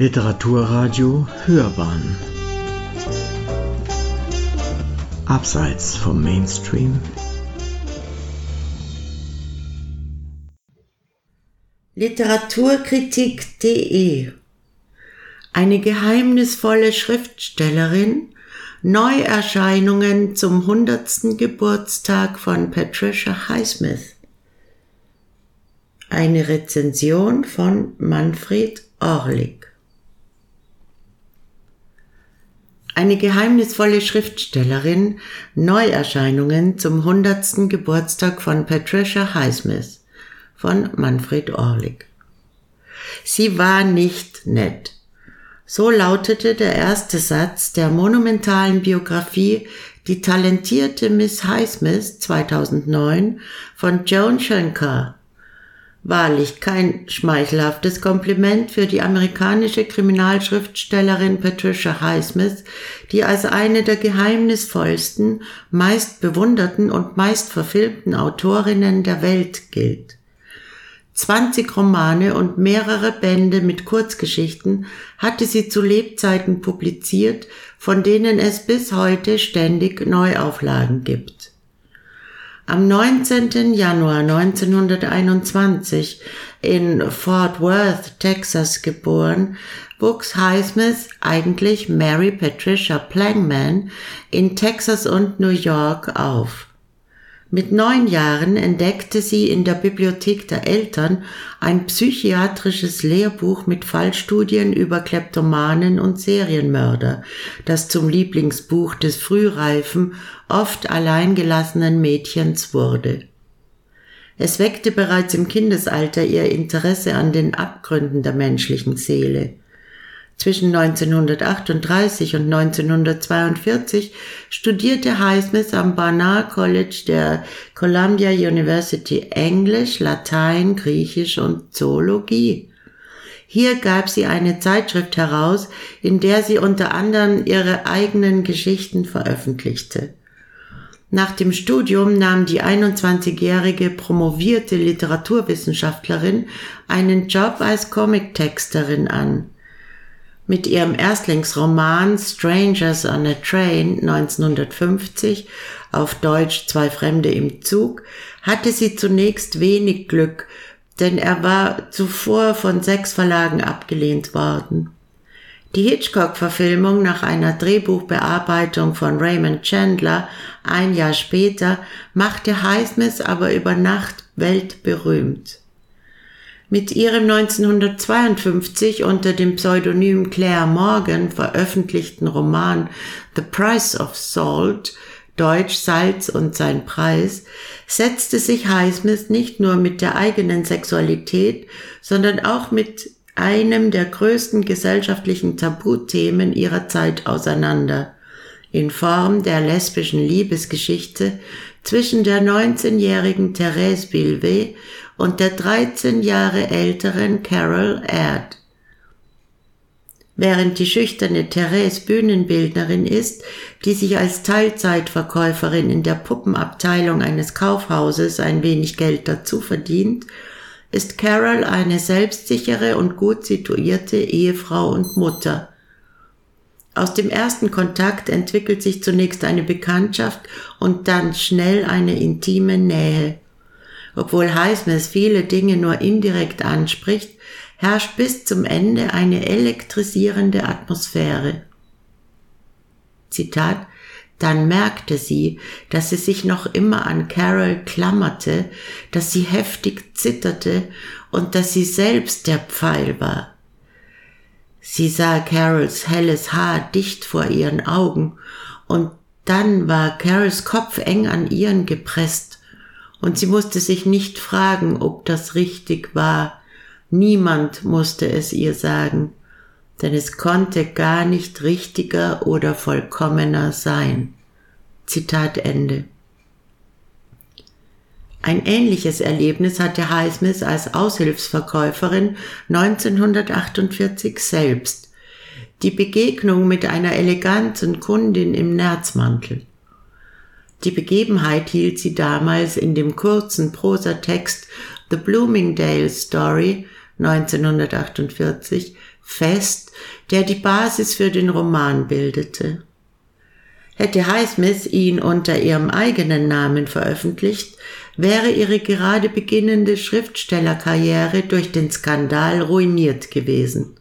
Literaturradio Hörbahn. Abseits vom Mainstream. Literaturkritik.de Eine geheimnisvolle Schriftstellerin. Neuerscheinungen zum 100. Geburtstag von Patricia Highsmith. Eine Rezension von Manfred Orlik Eine geheimnisvolle Schriftstellerin Neuerscheinungen zum 100. Geburtstag von Patricia Highsmith von Manfred Orlik. Sie war nicht nett. So lautete der erste Satz der monumentalen Biografie Die talentierte Miss Highsmith 2009 von Joan Schenker Wahrlich kein schmeichelhaftes Kompliment für die amerikanische Kriminalschriftstellerin Patricia Highsmith, die als eine der geheimnisvollsten, meist bewunderten und meist verfilmten Autorinnen der Welt gilt. 20 Romane und mehrere Bände mit Kurzgeschichten hatte sie zu Lebzeiten publiziert, von denen es bis heute ständig Neuauflagen gibt. Am 19. Januar 1921 in Fort Worth, Texas geboren, wuchs Highsmith, eigentlich Mary Patricia Plangman, in Texas und New York auf. Mit neun Jahren entdeckte sie in der Bibliothek der Eltern ein psychiatrisches Lehrbuch mit Fallstudien über Kleptomanen und Serienmörder, das zum Lieblingsbuch des frühreifen, oft alleingelassenen Mädchens wurde. Es weckte bereits im Kindesalter ihr Interesse an den Abgründen der menschlichen Seele. Zwischen 1938 und 1942 studierte Highsmith am Barnard College der Columbia University Englisch, Latein, Griechisch und Zoologie. Hier gab sie eine Zeitschrift heraus, in der sie unter anderem ihre eigenen Geschichten veröffentlichte. Nach dem Studium nahm die 21-jährige promovierte Literaturwissenschaftlerin einen Job als Comic-Texterin an. Mit ihrem Erstlingsroman Strangers on a Train 1950 auf Deutsch Zwei Fremde im Zug hatte sie zunächst wenig Glück, denn er war zuvor von sechs Verlagen abgelehnt worden. Die Hitchcock-Verfilmung nach einer Drehbuchbearbeitung von Raymond Chandler ein Jahr später machte Highsmith aber über Nacht weltberühmt. Mit ihrem 1952 unter dem Pseudonym Claire Morgan veröffentlichten Roman The Price of Salt Deutsch Salz und sein Preis, setzte sich Highsmith nicht nur mit der eigenen Sexualität, sondern auch mit einem der größten gesellschaftlichen Tabuthemen ihrer Zeit auseinander, in Form der lesbischen Liebesgeschichte zwischen der 19-jährigen Therese Bilvet und der 13 Jahre älteren Carol Aird. Während die schüchterne Therese Bühnenbildnerin ist, die sich als Teilzeitverkäuferin in der Puppenabteilung eines Kaufhauses ein wenig Geld dazu verdient, ist Carol eine selbstsichere und gut situierte Ehefrau und Mutter. Aus dem ersten Kontakt entwickelt sich zunächst eine Bekanntschaft und dann schnell eine intime Nähe. Obwohl Highsmith viele Dinge nur indirekt anspricht, herrscht bis zum Ende eine elektrisierende Atmosphäre. Zitat dann merkte sie, dass sie sich noch immer an Carol klammerte, dass sie heftig zitterte und dass sie selbst der Pfeil war. Sie sah Carols helles Haar dicht vor ihren Augen, und dann war Carols Kopf eng an ihren gepresst, und sie musste sich nicht fragen, ob das richtig war. Niemand musste es ihr sagen, denn es konnte gar nicht richtiger oder vollkommener sein. Zitat Ende. Ein ähnliches Erlebnis hatte Highsmith als Aushilfsverkäuferin 1948 selbst. Die Begegnung mit einer eleganten Kundin im Nerzmantel. Die Begebenheit hielt sie damals in dem kurzen Prosatext The Bloomingdale Story 1948 fest, der die Basis für den Roman bildete. Hätte Highsmith ihn unter ihrem eigenen Namen veröffentlicht, wäre ihre gerade beginnende Schriftstellerkarriere durch den Skandal ruiniert gewesen.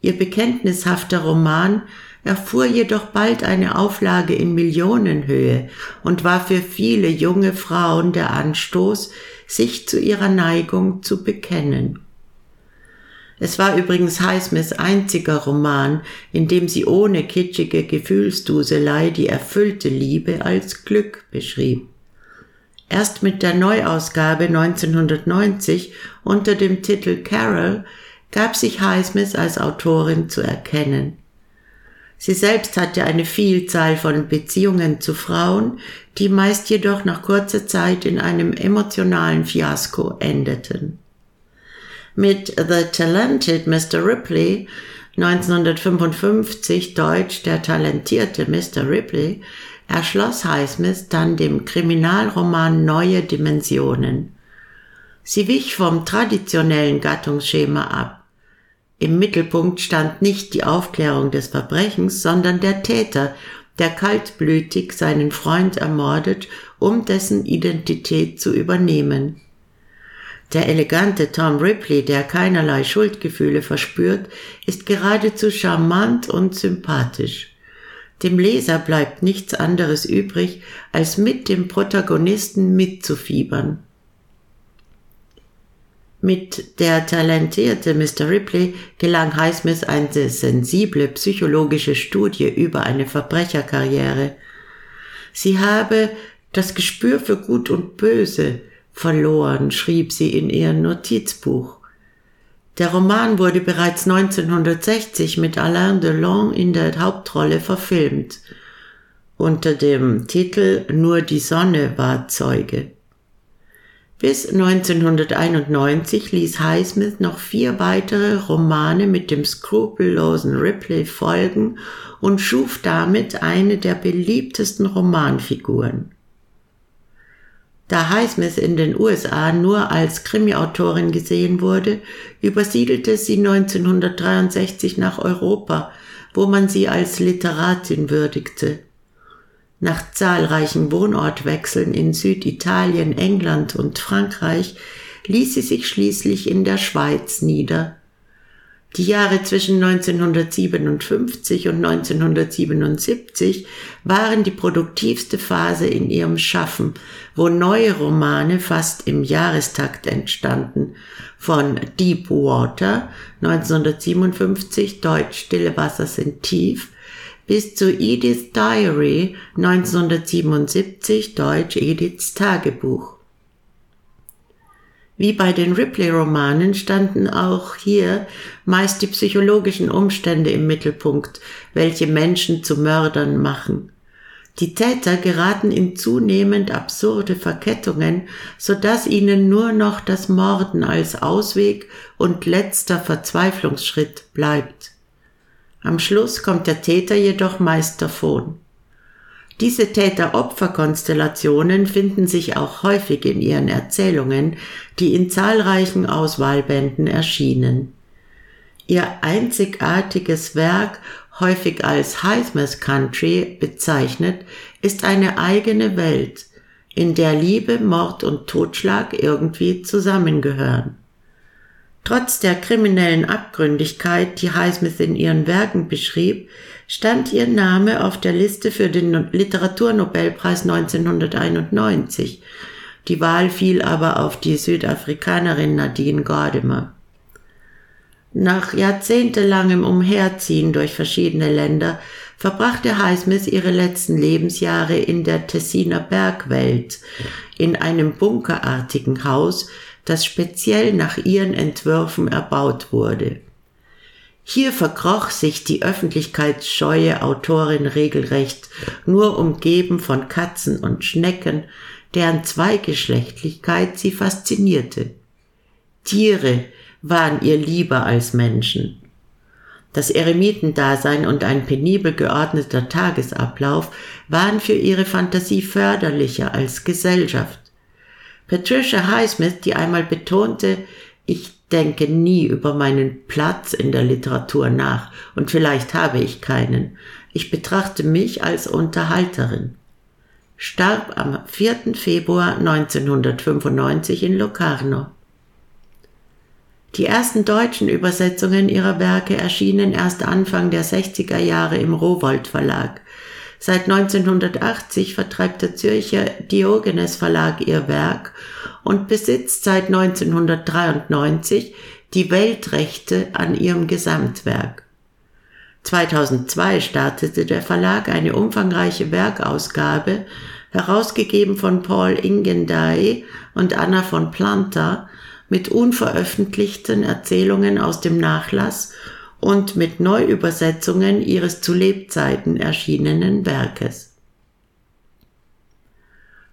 Ihr bekenntnishafter Roman erfuhr jedoch bald eine Auflage in Millionenhöhe und war für viele junge Frauen der Anstoß, sich zu ihrer Neigung zu bekennen. Es war übrigens Highsmiths einziger Roman, in dem sie ohne kitschige Gefühlsduselei die erfüllte Liebe als Glück beschrieb. Erst mit der Neuausgabe 1990 unter dem Titel Carol gab sich Highsmith als Autorin zu erkennen. Sie selbst hatte eine Vielzahl von Beziehungen zu Frauen, die meist jedoch nach kurzer Zeit in einem emotionalen Fiasko endeten. Mit The Talented Mr. Ripley 1955 Deutsch Der talentierte Mr. Ripley erschloss Highsmith dann dem Kriminalroman neue Dimensionen. Sie wich vom traditionellen Gattungsschema ab. Im Mittelpunkt stand nicht die Aufklärung des Verbrechens, sondern der Täter, der kaltblütig seinen Freund ermordet, um dessen Identität zu übernehmen. Der elegante Tom Ripley, der keinerlei Schuldgefühle verspürt, ist geradezu charmant und sympathisch. Dem Leser bleibt nichts anderes übrig, als mit dem Protagonisten mitzufiebern. Mit der talentierte Mr. Ripley gelang Highsmith eine sensible psychologische Studie über eine Verbrecherkarriere. Sie habe das Gespür für Gut und Böse, verloren, schrieb sie in ihrem Notizbuch. Der Roman wurde bereits 1960 mit Alain Delon in der Hauptrolle verfilmt, unter dem Titel Nur die Sonne war Zeuge. Bis 1991 ließ Highsmith noch vier weitere Romane mit dem skrupellosen Ripley folgen und schuf damit eine der beliebtesten Romanfiguren. Da Highsmith in den USA nur als Krimiautorin gesehen wurde, übersiedelte sie 1963 nach Europa, wo man sie als Literatin würdigte. Nach zahlreichen Wohnortwechseln in Süditalien, England und Frankreich ließ sie sich schließlich in der Schweiz nieder. Die Jahre zwischen 1957 und 1977 waren die produktivste Phase in ihrem Schaffen, wo neue Romane fast im Jahrestakt entstanden, von Deep Water 1957 Deutsch Stille Wasser sind tief bis zu Edith's Diary 1977 Deutsch Ediths Tagebuch. Wie bei den Ripley-Romanen standen auch hier meist die psychologischen Umstände im Mittelpunkt, welche Menschen zu Mördern machen. Die Täter geraten in zunehmend absurde Verkettungen, so dass ihnen nur noch das Morden als Ausweg und letzter Verzweiflungsschritt bleibt. Am Schluss kommt der Täter jedoch meist davon. Diese Täter-Opfer-Konstellationen finden sich auch häufig in ihren Erzählungen, die in zahlreichen Auswahlbänden erschienen. Ihr einzigartiges Werk, häufig als Highsmith Country bezeichnet, ist eine eigene Welt, in der Liebe, Mord und Totschlag irgendwie zusammengehören. Trotz der kriminellen Abgründigkeit, die Highsmith in ihren Werken beschrieb, stand ihr Name auf der Liste für den Literaturnobelpreis 1991. Die Wahl fiel aber auf die Südafrikanerin Nadine Gordimer. Nach jahrzehntelangem Umherziehen durch verschiedene Länder verbrachte Highsmith ihre letzten Lebensjahre in der Tessiner Bergwelt, in einem bunkerartigen Haus, das speziell nach ihren Entwürfen erbaut wurde. Hier verkroch sich die öffentlichkeitsscheue Autorin regelrecht, nur umgeben von Katzen und Schnecken, deren Zweigeschlechtlichkeit sie faszinierte. Tiere waren ihr lieber als Menschen. Das Eremitendasein und ein penibel geordneter Tagesablauf waren für ihre Fantasie förderlicher als Gesellschaft. Patricia Highsmith, die einmal betonte, ich denke nie über meinen Platz in der Literatur nach und vielleicht habe ich keinen. Ich betrachte mich als Unterhalterin. Starb am 4. Februar 1995 in Locarno. Die ersten deutschen Übersetzungen ihrer Werke erschienen erst Anfang der 60er Jahre im Rowold Verlag. Seit 1980 vertreibt der Zürcher Diogenes Verlag ihr Werk und besitzt seit 1993 die Weltrechte an ihrem Gesamtwerk. 2002 startete der Verlag eine umfangreiche Werkausgabe, herausgegeben von Paul Ingendey und Anna von Planta, mit unveröffentlichten Erzählungen aus dem Nachlass und mit Neuübersetzungen ihres zu Lebzeiten erschienenen Werkes.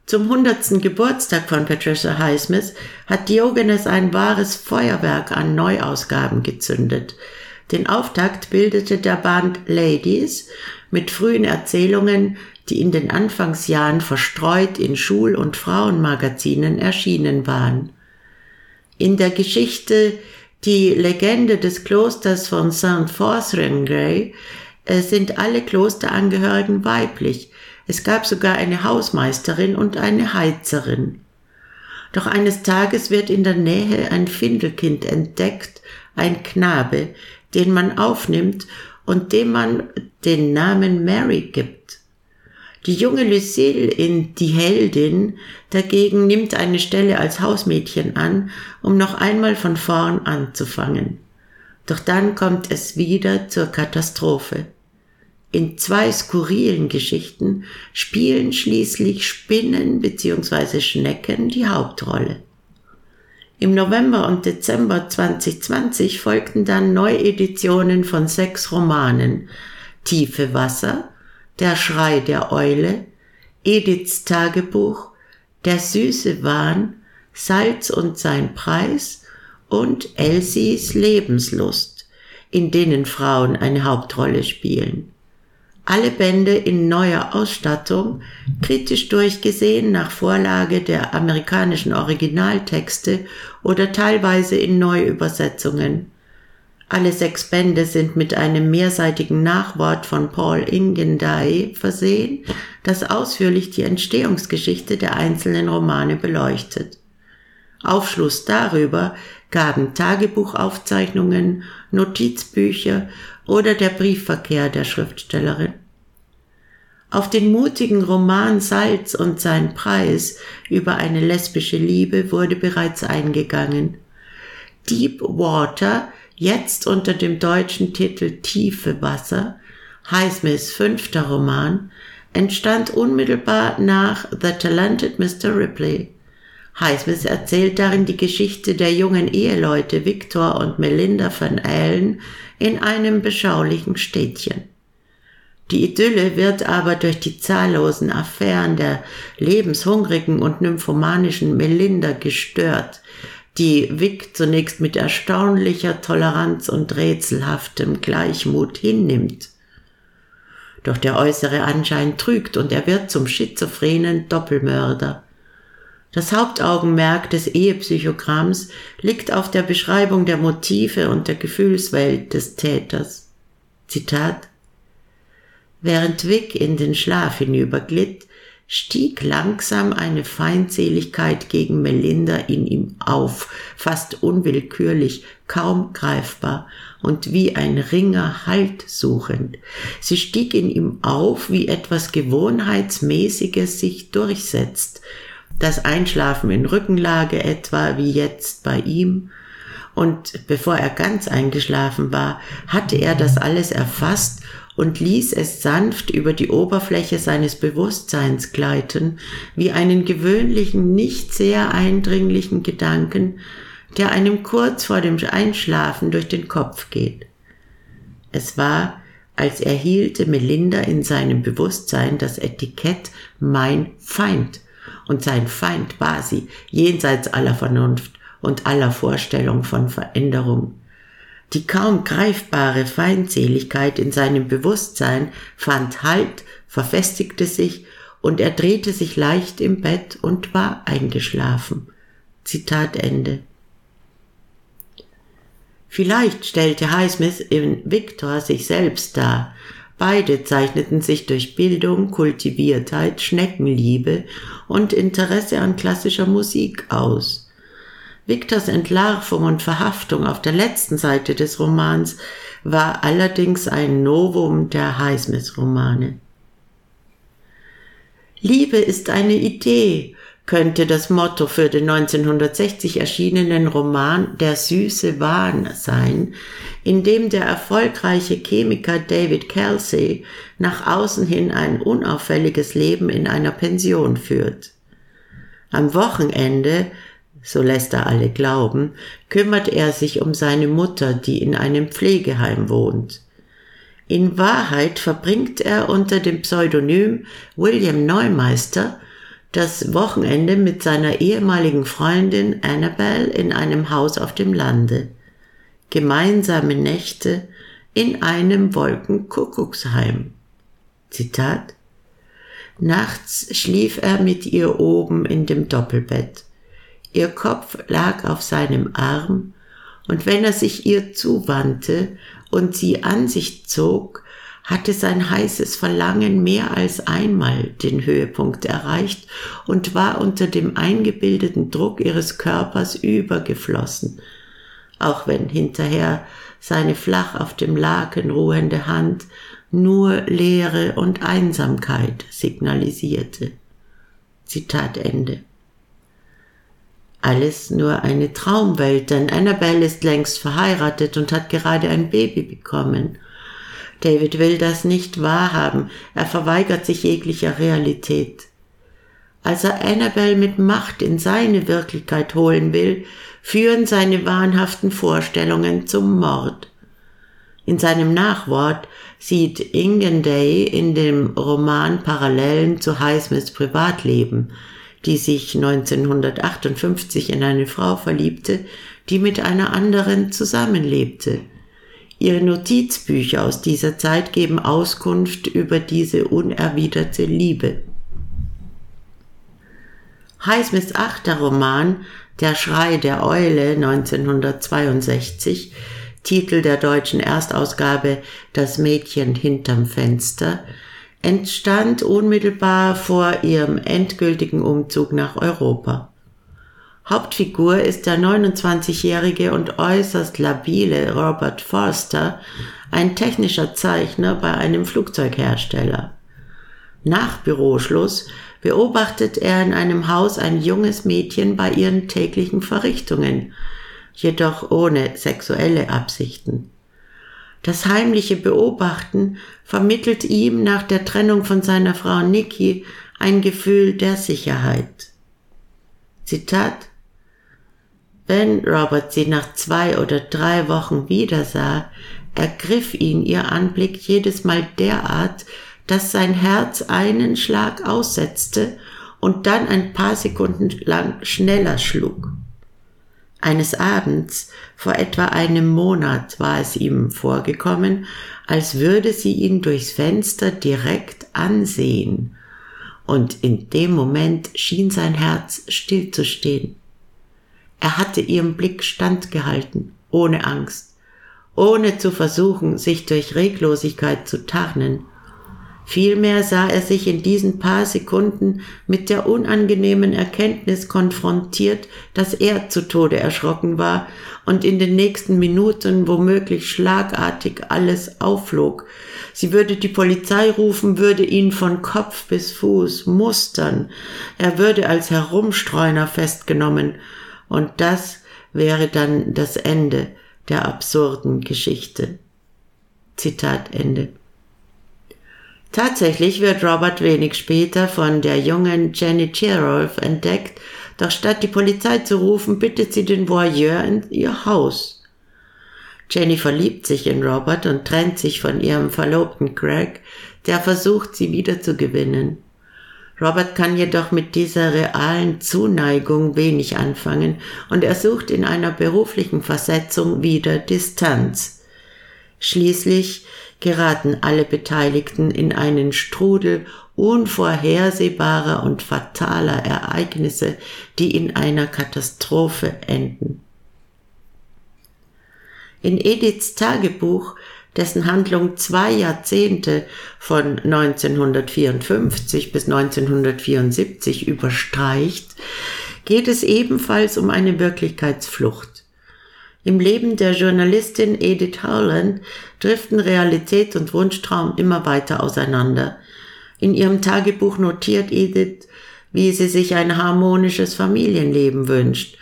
Zum hundertsten Geburtstag von Patricia Highsmith hat Diogenes ein wahres Feuerwerk an Neuausgaben gezündet. Den Auftakt bildete der Band Ladies mit frühen Erzählungen, die in den Anfangsjahren verstreut in Schul- und Frauenmagazinen erschienen waren. In der Geschichte die Legende des Klosters von St. Fotheringay äh, sind alle Klosterangehörigen weiblich. Es gab sogar eine Hausmeisterin und eine Heizerin. Doch eines Tages wird in der Nähe ein Findelkind entdeckt, ein Knabe, den man aufnimmt und dem man den Namen Mary gibt. Die junge Lucille in Die Heldin dagegen nimmt eine Stelle als Hausmädchen an, um noch einmal von vorn anzufangen. Doch dann kommt es wieder zur Katastrophe. In zwei skurrilen Geschichten spielen schließlich Spinnen bzw. Schnecken die Hauptrolle. Im November und Dezember 2020 folgten dann Neueditionen von sechs Romanen Tiefe Wasser, der Schrei der Eule, Ediths Tagebuch, Der süße Wahn, Salz und sein Preis und Elsies Lebenslust, in denen Frauen eine Hauptrolle spielen. Alle Bände in neuer Ausstattung, kritisch durchgesehen nach Vorlage der amerikanischen Originaltexte oder teilweise in Neuübersetzungen. Alle sechs Bände sind mit einem mehrseitigen Nachwort von Paul Ingendey versehen, das ausführlich die Entstehungsgeschichte der einzelnen Romane beleuchtet. Aufschluss darüber gaben Tagebuchaufzeichnungen, Notizbücher oder der Briefverkehr der Schriftstellerin. Auf den mutigen Roman Salz und sein Preis über eine lesbische Liebe wurde bereits eingegangen. Deep Water jetzt unter dem deutschen Titel Tiefe Wasser, Highsmiths fünfter Roman, entstand unmittelbar nach The Talented Mr. Ripley. Highsmith erzählt darin die Geschichte der jungen Eheleute Victor und Melinda van Allen in einem beschaulichen Städtchen. Die Idylle wird aber durch die zahllosen Affären der lebenshungrigen und nymphomanischen Melinda gestört, die Vic zunächst mit erstaunlicher Toleranz und rätselhaftem Gleichmut hinnimmt. Doch der äußere Anschein trügt und er wird zum schizophrenen Doppelmörder. Das Hauptaugenmerk des Ehepsychogramms liegt auf der Beschreibung der Motive und der Gefühlswelt des Täters. Zitat Während Vic in den Schlaf hinüberglitt, stieg langsam eine Feindseligkeit gegen Melinda in ihm auf, fast unwillkürlich, kaum greifbar und wie ein Ringer Halt suchend. Sie stieg in ihm auf, wie etwas Gewohnheitsmäßiges sich durchsetzt, das Einschlafen in Rückenlage etwa wie jetzt bei ihm, und bevor er ganz eingeschlafen war, hatte er das alles erfasst und ließ es sanft über die Oberfläche seines Bewusstseins gleiten, wie einen gewöhnlichen, nicht sehr eindringlichen Gedanken, der einem kurz vor dem Einschlafen durch den Kopf geht. Es war, als erhielte Melinda in seinem Bewusstsein das Etikett mein Feind, und sein Feind war sie, jenseits aller Vernunft und aller Vorstellung von Veränderung. Die kaum greifbare Feindseligkeit in seinem Bewusstsein fand Halt, verfestigte sich und er drehte sich leicht im Bett und war eingeschlafen. Zitat Ende. Vielleicht stellte Highsmith in Victor sich selbst dar. Beide zeichneten sich durch Bildung, Kultiviertheit, Schneckenliebe und Interesse an klassischer Musik aus. Victors Entlarvung und Verhaftung auf der letzten Seite des Romans war allerdings ein Novum der Highsmith-Romane. Liebe ist eine Idee, könnte das Motto für den 1960 erschienenen Roman Der süße Wahn sein, in dem der erfolgreiche Chemiker David Kelsey nach außen hin ein unauffälliges Leben in einer Pension führt. Am Wochenende so lässt er alle glauben, kümmert er sich um seine Mutter, die in einem Pflegeheim wohnt. In Wahrheit verbringt er unter dem Pseudonym William Neumeister das Wochenende mit seiner ehemaligen Freundin Annabel in einem Haus auf dem Lande. Gemeinsame Nächte in einem Wolkenkuckucksheim. Zitat Nachts schlief er mit ihr oben in dem Doppelbett. Ihr Kopf lag auf seinem Arm, und wenn er sich ihr zuwandte und sie an sich zog, hatte sein heißes Verlangen mehr als einmal den Höhepunkt erreicht und war unter dem eingebildeten Druck ihres Körpers übergeflossen, auch wenn hinterher seine flach auf dem Laken ruhende Hand nur Leere und Einsamkeit signalisierte. Zitat Ende. Alles nur eine Traumwelt, denn Annabelle ist längst verheiratet und hat gerade ein Baby bekommen. David will das nicht wahrhaben, er verweigert sich jeglicher Realität. Als er Annabelle mit Macht in seine Wirklichkeit holen will, führen seine wahnhaften Vorstellungen zum Mord. In seinem Nachwort sieht Ingenday in dem Roman Parallelen zu Highsmiths Privatleben, die sich 1958 in eine Frau verliebte, die mit einer anderen zusammenlebte. Ihre Notizbücher aus dieser Zeit geben Auskunft über diese unerwiderte Liebe. Highsmiths achter Roman Der Schrei der Eule 1962, Titel der deutschen Erstausgabe Das Mädchen hinterm Fenster, entstand unmittelbar vor ihrem endgültigen Umzug nach Europa. Hauptfigur ist der 29-jährige und äußerst labile Robert Forster, ein technischer Zeichner bei einem Flugzeughersteller. Nach Büroschluss beobachtet er in einem Haus ein junges Mädchen bei ihren täglichen Verrichtungen, jedoch ohne sexuelle Absichten. Das heimliche Beobachten vermittelt ihm nach der Trennung von seiner Frau Nikki ein Gefühl der Sicherheit. Zitat Wenn Robert sie nach zwei oder drei Wochen wiedersah, ergriff ihn ihr Anblick jedes Mal derart, dass sein Herz einen Schlag aussetzte und dann ein paar Sekunden lang schneller schlug. Eines Abends. Vor etwa einem Monat war es ihm vorgekommen, als würde sie ihn durchs Fenster direkt ansehen, und in dem Moment schien sein Herz stillzustehen. Er hatte ihrem Blick standgehalten, ohne Angst, ohne zu versuchen, sich durch Reglosigkeit zu tarnen, Vielmehr sah er sich in diesen paar Sekunden mit der unangenehmen Erkenntnis konfrontiert, dass er zu Tode erschrocken war und in den nächsten Minuten womöglich schlagartig alles aufflog. Sie würde die Polizei rufen, würde ihn von Kopf bis Fuß mustern. Er würde als Herumstreuner festgenommen. Und das wäre dann das Ende der absurden Geschichte. Zitat Ende. Tatsächlich wird Robert wenig später von der jungen Jenny Cherolf entdeckt, doch statt die Polizei zu rufen, bittet sie den Voyeur in ihr Haus. Jenny verliebt sich in Robert und trennt sich von ihrem Verlobten Craig, der versucht, sie wieder zu gewinnen. Robert kann jedoch mit dieser realen Zuneigung wenig anfangen und er sucht in einer beruflichen Versetzung wieder Distanz. Schließlich geraten alle Beteiligten in einen Strudel unvorhersehbarer und fataler Ereignisse, die in einer Katastrophe enden. In Ediths Tagebuch, dessen Handlung zwei Jahrzehnte von 1954 bis 1974 überstreicht, geht es ebenfalls um eine Wirklichkeitsflucht. Im Leben der Journalistin Edith Howland driften Realität und Wunschtraum immer weiter auseinander. In ihrem Tagebuch notiert Edith, wie sie sich ein harmonisches Familienleben wünscht.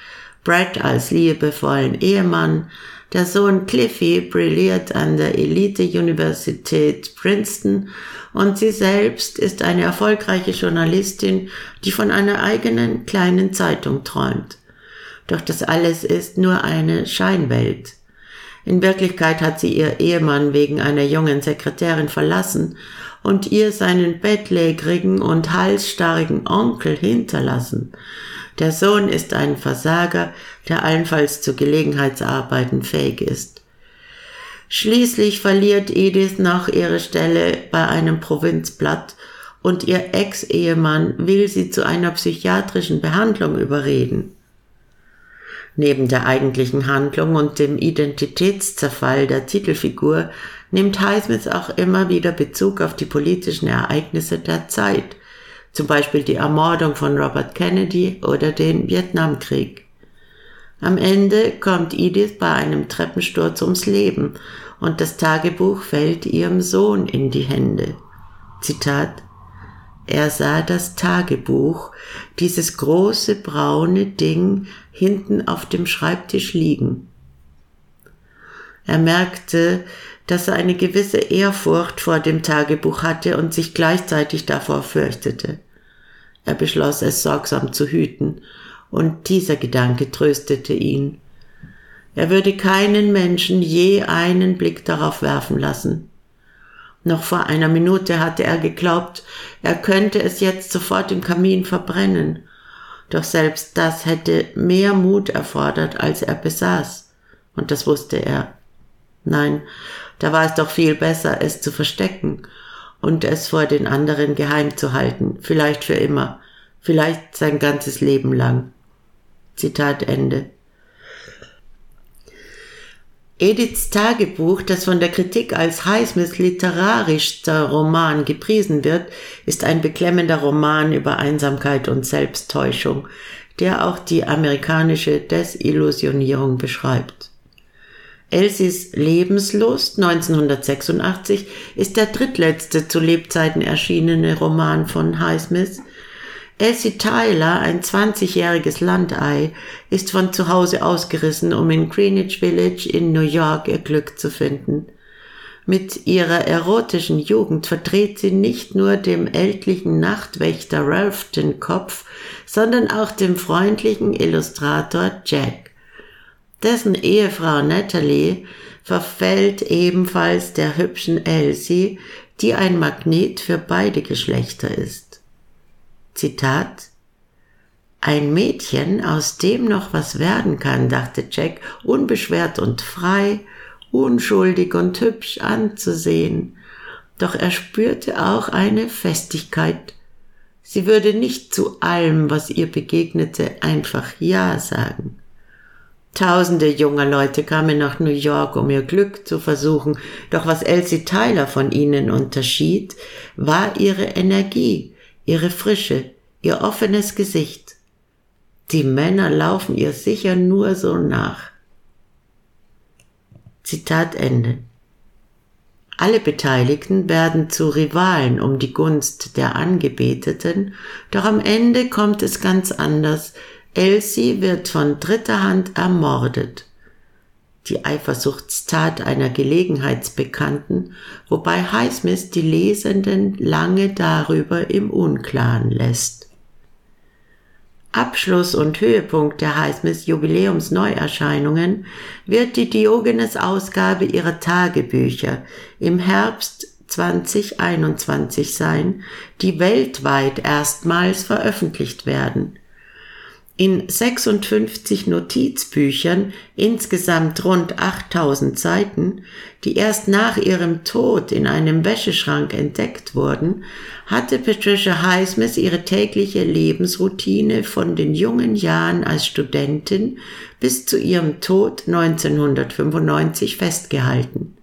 Brad als liebevollen Ehemann, der Sohn Cliffy brilliert an der Elite-Universität Princeton und sie selbst ist eine erfolgreiche Journalistin, die von einer eigenen kleinen Zeitung träumt. Doch das alles ist nur eine Scheinwelt. In Wirklichkeit hat sie ihr Ehemann wegen einer jungen Sekretärin verlassen und ihr seinen bettlägerigen und halsstarrigen Onkel hinterlassen. Der Sohn ist ein Versager, der allenfalls zu Gelegenheitsarbeiten fähig ist. Schließlich verliert Edith noch ihre Stelle bei einem Provinzblatt und ihr Ex-Ehemann will sie zu einer psychiatrischen Behandlung überreden. Neben der eigentlichen Handlung und dem Identitätszerfall der Titelfigur nimmt Highsmith auch immer wieder Bezug auf die politischen Ereignisse der Zeit, zum Beispiel die Ermordung von Robert Kennedy oder den Vietnamkrieg. Am Ende kommt Edith bei einem Treppensturz ums Leben und das Tagebuch fällt ihrem Sohn in die Hände. Zitat er sah das Tagebuch, dieses große braune Ding hinten auf dem Schreibtisch liegen. Er merkte, dass er eine gewisse Ehrfurcht vor dem Tagebuch hatte und sich gleichzeitig davor fürchtete. Er beschloss es sorgsam zu hüten, und dieser Gedanke tröstete ihn. Er würde keinen Menschen je einen Blick darauf werfen lassen. Noch vor einer Minute hatte er geglaubt, er könnte es jetzt sofort im Kamin verbrennen. Doch selbst das hätte mehr Mut erfordert, als er besaß. Und das wusste er. Nein, da war es doch viel besser, es zu verstecken und es vor den anderen geheim zu halten, vielleicht für immer, vielleicht sein ganzes Leben lang. Zitat Ende. Ediths Tagebuch, das von der Kritik als Highsmiths literarischster Roman gepriesen wird, ist ein beklemmender Roman über Einsamkeit und Selbsttäuschung, der auch die amerikanische Desillusionierung beschreibt. Elsies Lebenslust 1986 ist der drittletzte zu Lebzeiten erschienene Roman von Highsmith, Elsie Tyler, ein 20-jähriges Landei, ist von zu Hause ausgerissen, um in Greenwich Village in New York ihr Glück zu finden. Mit ihrer erotischen Jugend verdreht sie nicht nur dem ältlichen Nachtwächter Ralph den Kopf, sondern auch dem freundlichen Illustrator Jack. Dessen Ehefrau Natalie verfällt ebenfalls der hübschen Elsie, die ein Magnet für beide Geschlechter ist. Zitat Ein Mädchen, aus dem noch was werden kann, dachte Jack, unbeschwert und frei, unschuldig und hübsch anzusehen. Doch er spürte auch eine Festigkeit. Sie würde nicht zu allem, was ihr begegnete, einfach Ja sagen. Tausende junger Leute kamen nach New York, um ihr Glück zu versuchen, doch was Elsie Tyler von ihnen unterschied, war ihre Energie, ihre Frische, ihr offenes Gesicht. Die Männer laufen ihr sicher nur so nach. Zitat Ende. Alle Beteiligten werden zu Rivalen um die Gunst der Angebeteten, doch am Ende kommt es ganz anders. Elsie wird von dritter Hand ermordet die Eifersuchtstat einer Gelegenheitsbekannten, wobei Highsmith die Lesenden lange darüber im Unklaren lässt. Abschluss und Höhepunkt der Highsmith Jubiläumsneuerscheinungen wird die Diogenes-Ausgabe ihrer Tagebücher im Herbst 2021 sein, die weltweit erstmals veröffentlicht werden. In 56 Notizbüchern, insgesamt rund 8000 Seiten, die erst nach ihrem Tod in einem Wäscheschrank entdeckt wurden, hatte Patricia Highsmith ihre tägliche Lebensroutine von den jungen Jahren als Studentin bis zu ihrem Tod 1995 festgehalten.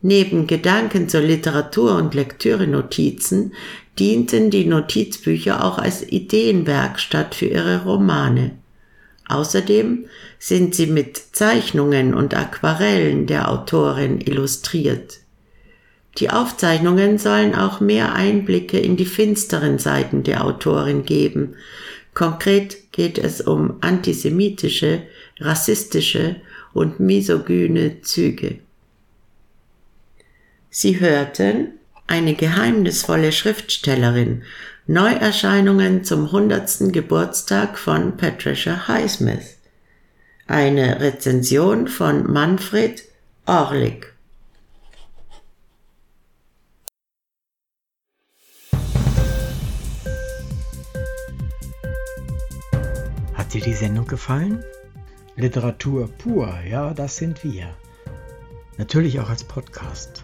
Neben Gedanken zur Literatur und Lektürenotizen dienten die Notizbücher auch als Ideenwerkstatt für ihre Romane. Außerdem sind sie mit Zeichnungen und Aquarellen der Autorin illustriert. Die Aufzeichnungen sollen auch mehr Einblicke in die finsteren Seiten der Autorin geben. Konkret geht es um antisemitische, rassistische und misogyne Züge. Sie hörten eine geheimnisvolle Schriftstellerin. Neuerscheinungen zum 100. Geburtstag von Patricia Highsmith. Eine Rezension von Manfred Orlik. Hat dir die Sendung gefallen? Literatur pur, ja, das sind wir. Natürlich auch als Podcast.